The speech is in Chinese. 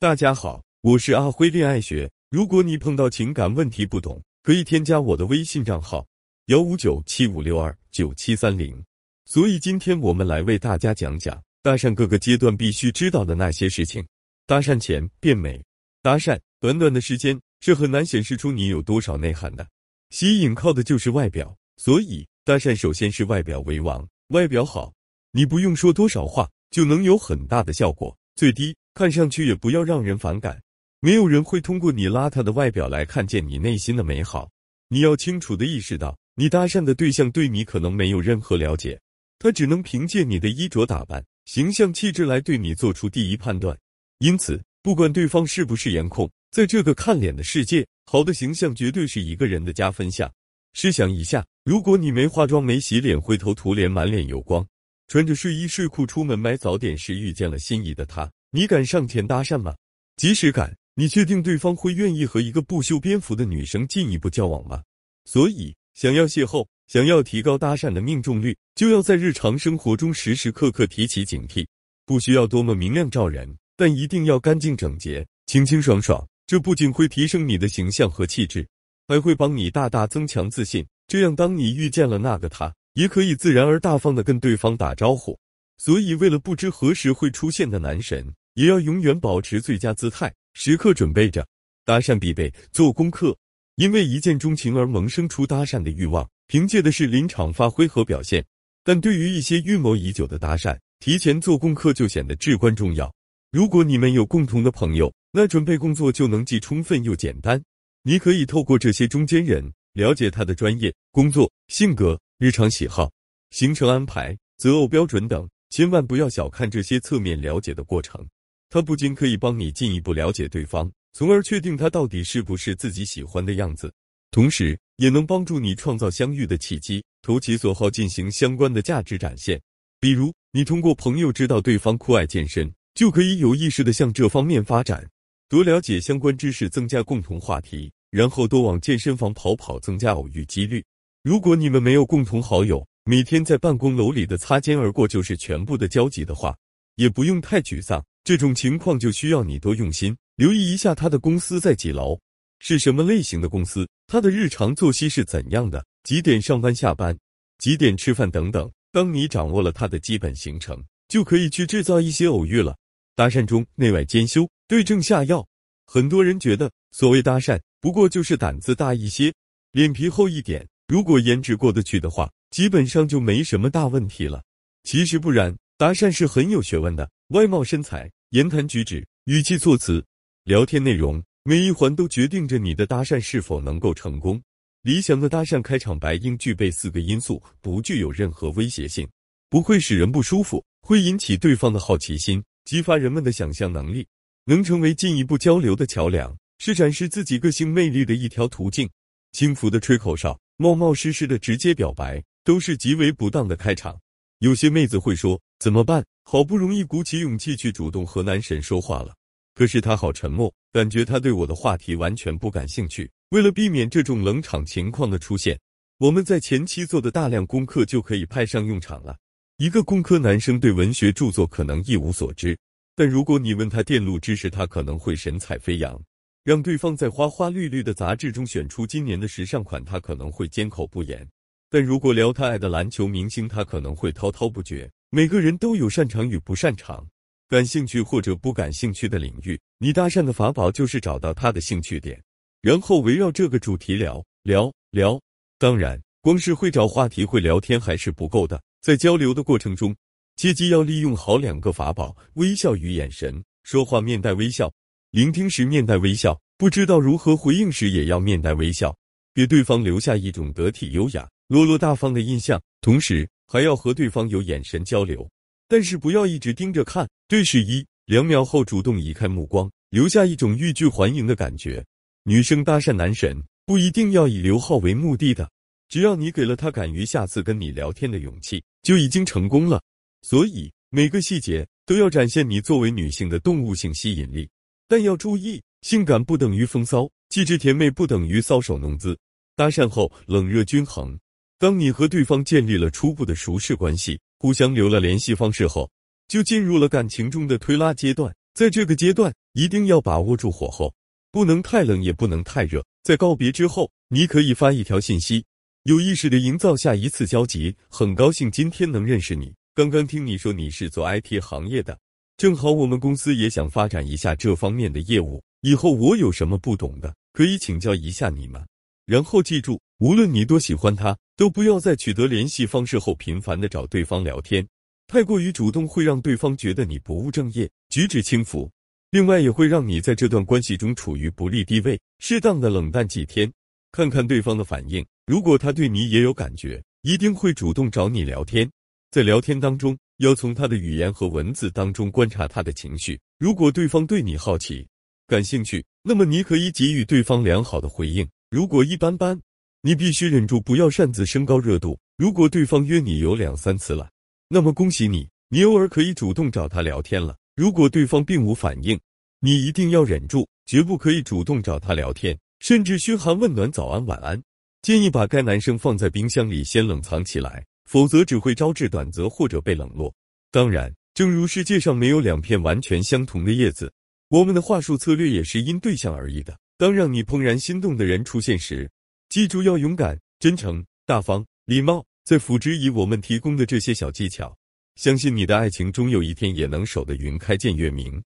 大家好，我是阿辉恋爱学。如果你碰到情感问题不懂，可以添加我的微信账号幺五九七五六二九七三零。所以今天我们来为大家讲讲搭讪各个阶段必须知道的那些事情。搭讪前变美，搭讪短短的时间是很难显示出你有多少内涵的。吸引靠的就是外表，所以搭讪首先是外表为王。外表好，你不用说多少话就能有很大的效果。最低看上去也不要让人反感。没有人会通过你邋遢的外表来看见你内心的美好。你要清楚的意识到，你搭讪的对象对你可能没有任何了解，他只能凭借你的衣着打扮、形象气质来对你做出第一判断。因此，不管对方是不是颜控，在这个看脸的世界，好的形象绝对是一个人的加分项。试想一下，如果你没化妆、没洗脸、灰头土脸、满脸油光，穿着睡衣睡裤出门买早点时遇见了心仪的他，你敢上前搭讪吗？即使敢。你确定对方会愿意和一个不修边幅的女生进一步交往吗？所以，想要邂逅，想要提高搭讪的命中率，就要在日常生活中时时刻刻提起警惕。不需要多么明亮照人，但一定要干净整洁、清清爽爽。这不仅会提升你的形象和气质，还会帮你大大增强自信。这样，当你遇见了那个他，也可以自然而大方的跟对方打招呼。所以，为了不知何时会出现的男神，也要永远保持最佳姿态。时刻准备着搭讪必备做功课，因为一见钟情而萌生出搭讪的欲望，凭借的是临场发挥和表现。但对于一些预谋已久的搭讪，提前做功课就显得至关重要。如果你们有共同的朋友，那准备工作就能既充分又简单。你可以透过这些中间人了解他的专业、工作、性格、日常喜好、行程安排、择偶标准等，千万不要小看这些侧面了解的过程。它不仅可以帮你进一步了解对方，从而确定他到底是不是自己喜欢的样子，同时也能帮助你创造相遇的契机，投其所好进行相关的价值展现。比如，你通过朋友知道对方酷爱健身，就可以有意识的向这方面发展，多了解相关知识，增加共同话题，然后多往健身房跑跑，增加偶遇几率。如果你们没有共同好友，每天在办公楼里的擦肩而过就是全部的交集的话，也不用太沮丧。这种情况就需要你多用心留意一下他的公司在几楼，是什么类型的公司，他的日常作息是怎样的，几点上班下班，几点吃饭等等。当你掌握了他的基本行程，就可以去制造一些偶遇了。搭讪中内外兼修，对症下药。很多人觉得所谓搭讪，不过就是胆子大一些，脸皮厚一点，如果颜值过得去的话，基本上就没什么大问题了。其实不然，搭讪是很有学问的，外貌身材。言谈举止、语气措辞、聊天内容，每一环都决定着你的搭讪是否能够成功。理想的搭讪开场白应具备四个因素：不具有任何威胁性，不会使人不舒服，会引起对方的好奇心，激发人们的想象能力，能成为进一步交流的桥梁，是展示自己个性魅力的一条途径。轻浮的吹口哨、冒冒失失的直接表白，都是极为不当的开场。有些妹子会说：“怎么办？”好不容易鼓起勇气去主动和男神说话了，可是他好沉默，感觉他对我的话题完全不感兴趣。为了避免这种冷场情况的出现，我们在前期做的大量功课就可以派上用场了。一个工科男生对文学著作可能一无所知，但如果你问他电路知识，他可能会神采飞扬；让对方在花花绿绿的杂志中选出今年的时尚款，他可能会缄口不言。但如果聊他爱的篮球明星，他可能会滔滔不绝。每个人都有擅长与不擅长、感兴趣或者不感兴趣的领域。你搭讪的法宝就是找到他的兴趣点，然后围绕这个主题聊聊聊。当然，光是会找话题、会聊天还是不够的。在交流的过程中，切记要利用好两个法宝：微笑与眼神。说话面带微笑，聆听时面带微笑，不知道如何回应时也要面带微笑，给对方留下一种得体、优雅、落落大方的印象。同时，还要和对方有眼神交流，但是不要一直盯着看，对视一两秒后主动移开目光，留下一种欲拒还迎的感觉。女生搭讪男神不一定要以刘浩为目的的，只要你给了他敢于下次跟你聊天的勇气，就已经成功了。所以每个细节都要展现你作为女性的动物性吸引力，但要注意，性感不等于风骚，气质甜美不等于搔首弄姿。搭讪后冷热均衡。当你和对方建立了初步的熟识关系，互相留了联系方式后，就进入了感情中的推拉阶段。在这个阶段，一定要把握住火候，不能太冷，也不能太热。在告别之后，你可以发一条信息，有意识的营造下一次交集。很高兴今天能认识你。刚刚听你说你是做 IT 行业的，正好我们公司也想发展一下这方面的业务。以后我有什么不懂的，可以请教一下你们。然后记住，无论你多喜欢他，都不要在取得联系方式后频繁的找对方聊天。太过于主动会让对方觉得你不务正业、举止轻浮，另外也会让你在这段关系中处于不利地位。适当的冷淡几天，看看对方的反应。如果他对你也有感觉，一定会主动找你聊天。在聊天当中，要从他的语言和文字当中观察他的情绪。如果对方对你好奇、感兴趣，那么你可以给予对方良好的回应。如果一般般，你必须忍住，不要擅自升高热度。如果对方约你有两三次了，那么恭喜你，你偶尔可以主动找他聊天了。如果对方并无反应，你一定要忍住，绝不可以主动找他聊天，甚至嘘寒问暖、早安晚安。建议把该男生放在冰箱里先冷藏起来，否则只会招致短则或者被冷落。当然，正如世界上没有两片完全相同的叶子，我们的话术策略也是因对象而异的。当让你怦然心动的人出现时，记住要勇敢、真诚、大方、礼貌。在辅之以我们提供的这些小技巧，相信你的爱情终有一天也能守得云开见月明。